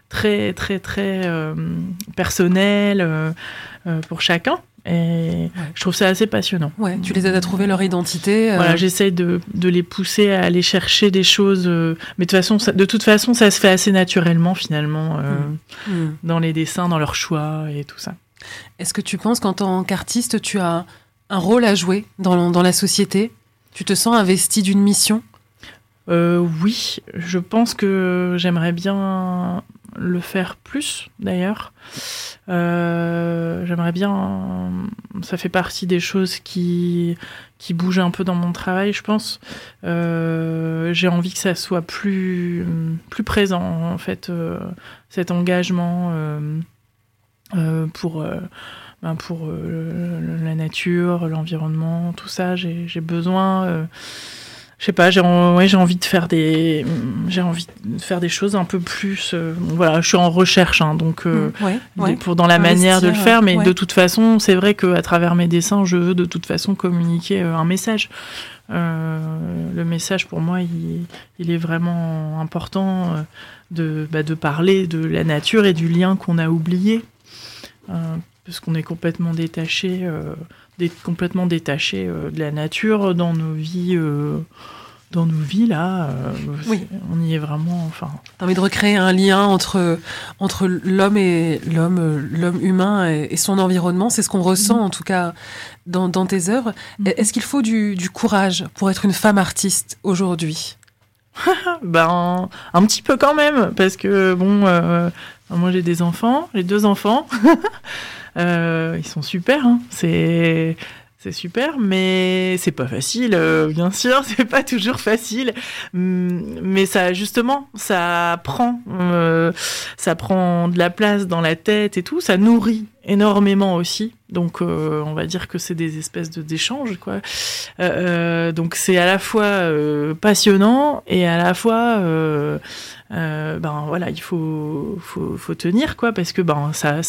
très très très personnels pour chacun. Et je trouve ça assez passionnant. Ouais, tu les aides à trouver leur identité. euh, Voilà, j'essaye de, de les pousser à aller chercher des choses, euh, mais de, toute façon, ça, de toute façon, ça se fait assez naturellement finalement euh, hmm. dans les dessins, dans leurs choix et tout ça. Est-ce que tu penses qu'en tant qu'artiste, tu as un rôle à jouer dans, dans la société? Tu te sens investi d'une mission? Euh, oui, je pense que j'aimerais bien le faire plus d'ailleurs. Euh, j'aimerais bien. Ça fait partie des choses qui bougent un peu dans mon travail, je pense. Euh, J'ai envie que ça soit plus présent en fait, euh, cet engagement pour. ben, la nature, l'environnement, tout ça, j'ai besoin je sais pas, j'ai en- ouais, j'ai envie de faire des j'ai envie de faire des choses un peu plus euh, voilà, je suis en recherche hein, donc euh, ouais, ouais. des- pour dans la manière de le faire mais de toute façon, c'est vrai que à travers mes dessins, je veux de toute façon communiquer euh, un message. Euh, le message pour moi, il, il est vraiment important de bah, de parler de la nature et du lien qu'on a oublié. Parce qu'on est complètement détaché, dé- complètement détaché euh, de la nature dans nos vies, euh, dans nos vies là. euh, Oui. On y est vraiment, enfin. T'as envie de recréer un lien entre, entre l'homme et l'homme, l'homme humain et, et son environnement. C'est ce qu'on ressent en tout cas dans, dans tes œuvres. Est-ce qu'il faut du, du courage pour être une femme artiste aujourd'hui? [laughs] Ben, un petit peu quand même, parce que bon, euh, moi j'ai des enfants, j'ai deux enfants. [laughs] Euh, ils sont super, hein. c'est super, mais c'est pas facile, euh, bien sûr, [laughs] c'est pas toujours facile. Hum, Mais ça, justement, ça prend, euh, ça prend de la place dans la tête et tout, ça nourrit énormément aussi. Donc, on va dire que c'est des espèces de d'échanges, quoi. Donc, c'est à la fois passionnant et à la fois, ben voilà, il faut, faut, faut tenir, quoi, parce que ben ça,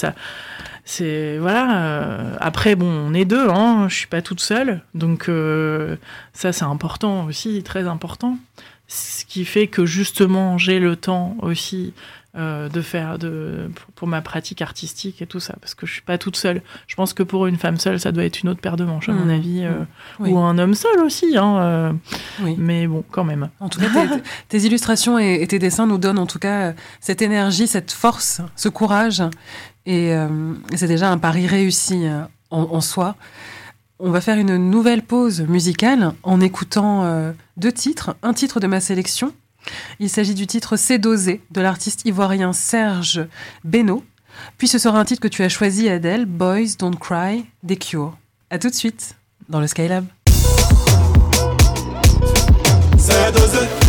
c'est voilà. euh, après, bon, on est deux, hein, je suis pas toute seule, donc euh, ça, c'est important aussi, très important. Ce qui fait que justement, j'ai le temps aussi euh, de faire de pour, pour ma pratique artistique et tout ça parce que je suis pas toute seule. Je pense que pour une femme seule, ça doit être une autre paire de manches à mon Mhm. avis, euh, Oui. ou un homme seul aussi. Hein, euh, Oui. mais bon, quand même. En tout cas, tes, tes [laughs] illustrations et, et tes dessins nous donnent en tout cas cette énergie, cette force, ce courage. Et, et c'est déjà un pari réussi en, en soi. On va faire une nouvelle pause musicale en écoutant deux titres. Un titre de ma sélection. Il s'agit du titre C'est dosé de l'artiste ivoirien Serge Beno. Puis ce sera un titre que tu as choisi, Adèle, Boys Don't Cry, des Cure. À tout de suite dans le Skylab.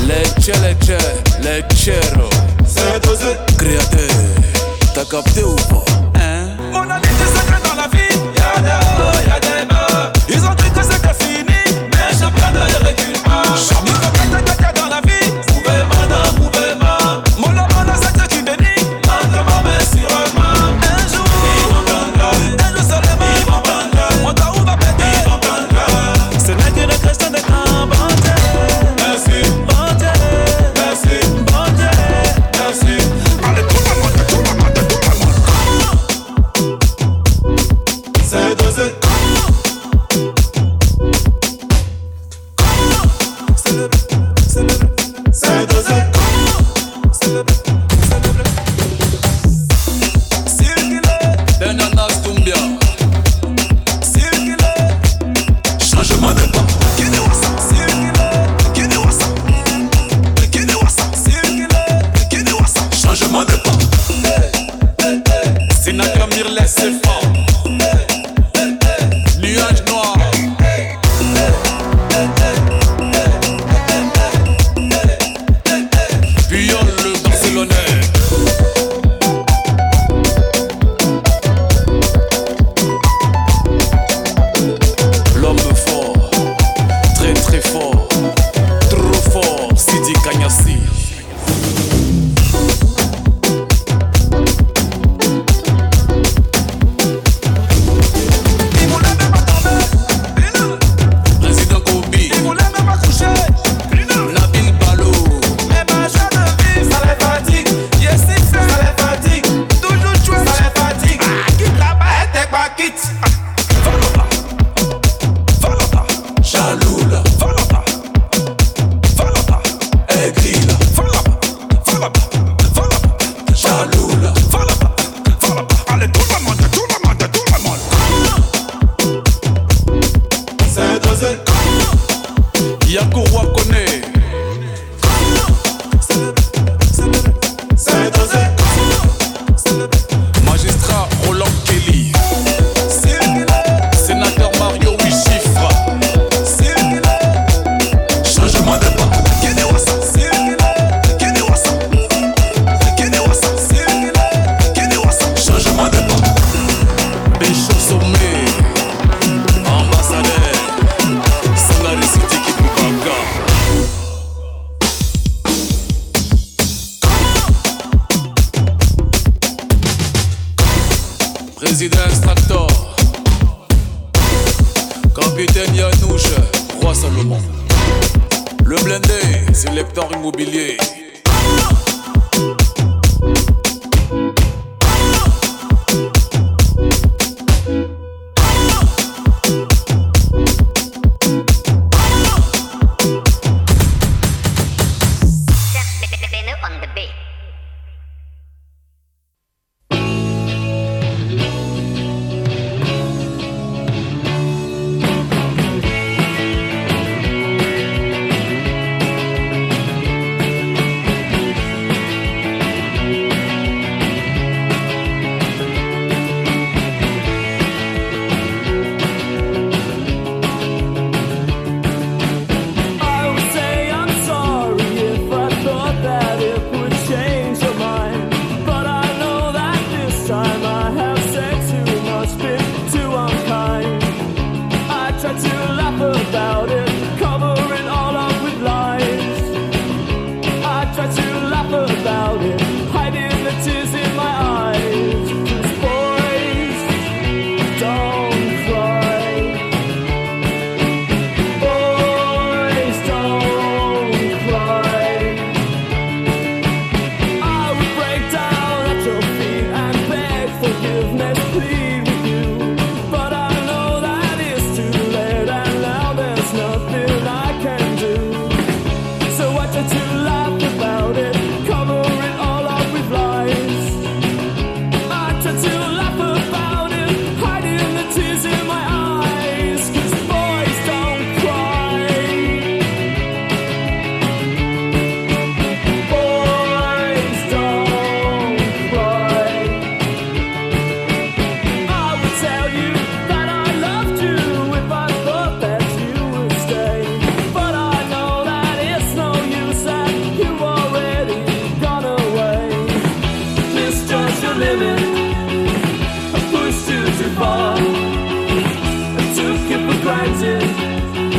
Lecce, lecce, leccero Créateur, t'as capté ou pas? Hein? Ami, tu sais que dans la vie, y'a des hauts, y'a des bas. Ils ont cru que c'était fini, mais champion ne recule pas. Ils comprennent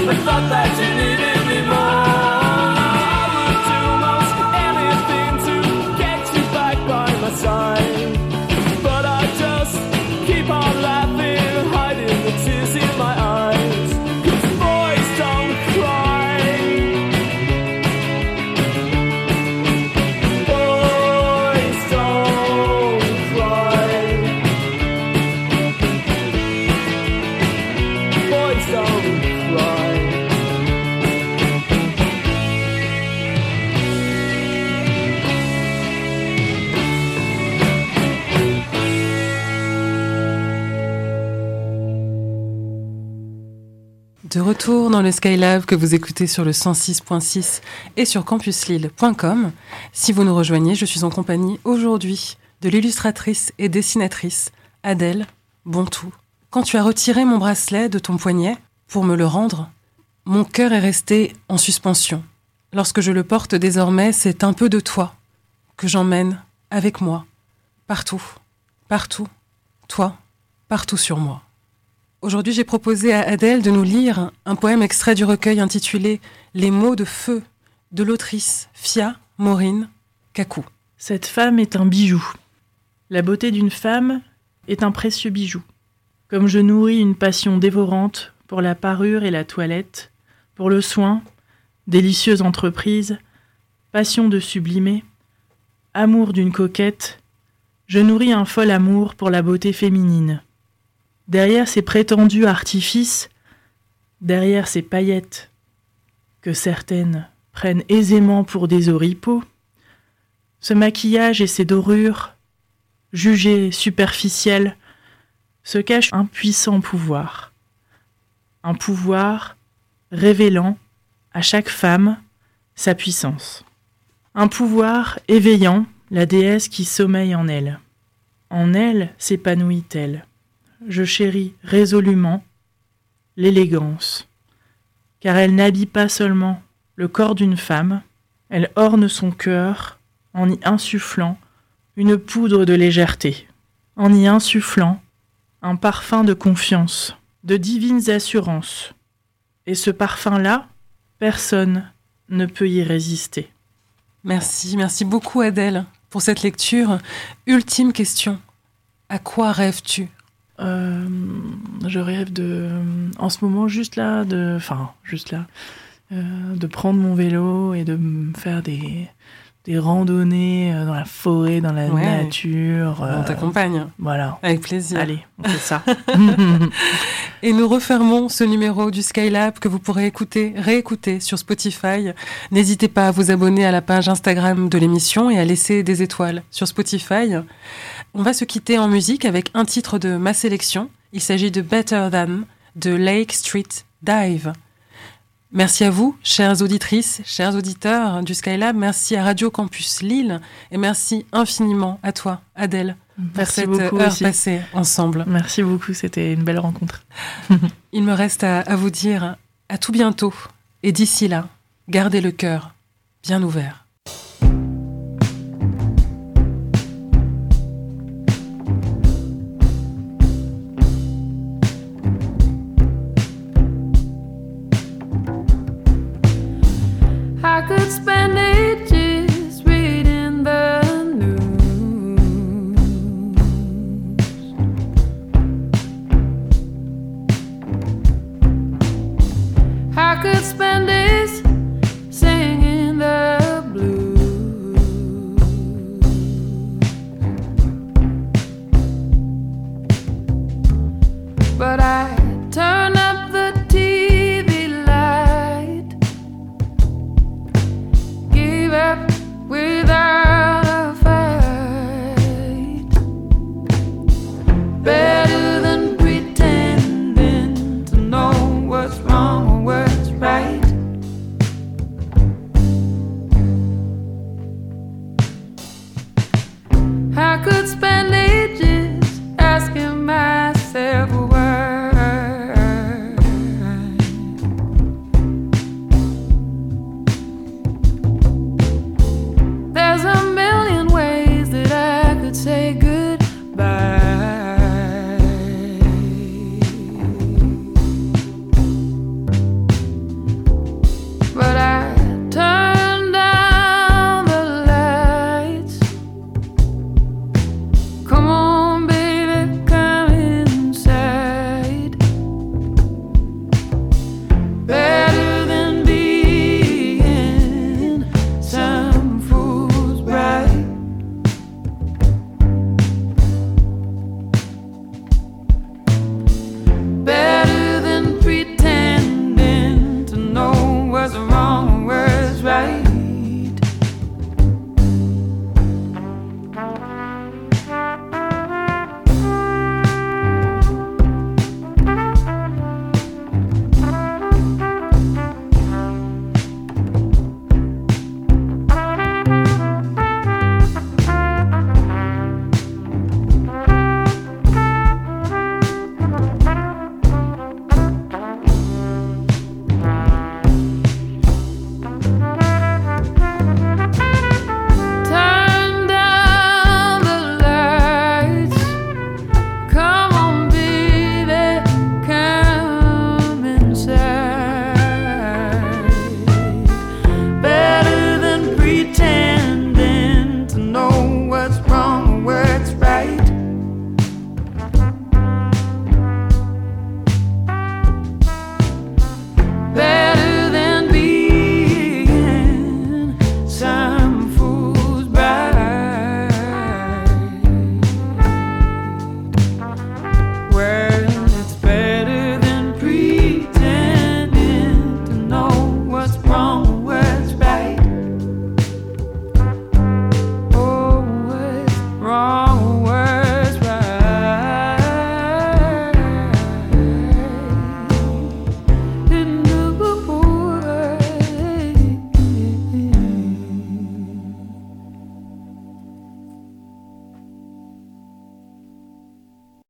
I thought that you needed retour dans le Skylab que vous écoutez sur le 106.6 et sur campuslille.com. Si vous nous rejoignez, je suis en compagnie aujourd'hui de l'illustratrice et dessinatrice Adèle Bontou. Quand tu as retiré mon bracelet de ton poignet pour me le rendre, mon cœur est resté en suspension. Lorsque je le porte désormais, c'est un peu de toi que j'emmène avec moi, partout, partout, toi, partout sur moi. Aujourd'hui, j'ai proposé à Adèle de nous lire un poème extrait du recueil intitulé Les mots de feu de l'autrice Fia Maureen Kakou. Cette femme est un bijou. La beauté d'une femme est un précieux bijou. Comme je nourris une passion dévorante pour la parure et la toilette, pour le soin, délicieuse entreprise, passion de sublimer, amour d'une coquette, je nourris un fol amour pour la beauté féminine. Derrière ces prétendus artifices, derrière ces paillettes, que certaines prennent aisément pour des oripeaux, ce maquillage et ces dorures, jugées superficielles, se cache un puissant pouvoir. Un pouvoir révélant à chaque femme sa puissance. Un pouvoir éveillant la déesse qui sommeille en elle. En elle s'épanouit-elle? Je chéris résolument l'élégance, car elle n'habille pas seulement le corps d'une femme, elle orne son cœur en y insufflant une poudre de légèreté, en y insufflant un parfum de confiance, de divines assurances. Et ce parfum-là, personne ne peut y résister. Merci, merci beaucoup Adèle pour cette lecture. Ultime question. À quoi rêves-tu? Euh, je rêve de, en ce moment, juste là, de, enfin, juste là, euh, de prendre mon vélo et de me faire des, des randonnées euh, dans la forêt, dans la Ouais. nature. On euh, t'accompagne. Voilà. Avec plaisir. Allez, on fait ça. [laughs] [laughs] Et nous refermons ce numéro du Skylab que vous pourrez écouter, réécouter sur Spotify. N'hésitez pas à vous abonner à la page Instagram de l'émission et à laisser des étoiles sur Spotify. On va se quitter en musique avec un titre de ma sélection. Il s'agit de Better Than de Lake Street Dive. Merci à vous, chères auditrices, chers auditeurs du Skylab. Merci à Radio Campus Lille et merci infiniment à toi, Adèle, pour Merci cette beaucoup heure aussi. passée ensemble. Merci beaucoup, c'était une belle rencontre. [laughs] Il me reste à, à vous dire à tout bientôt. Et d'ici là, gardez le cœur bien ouvert.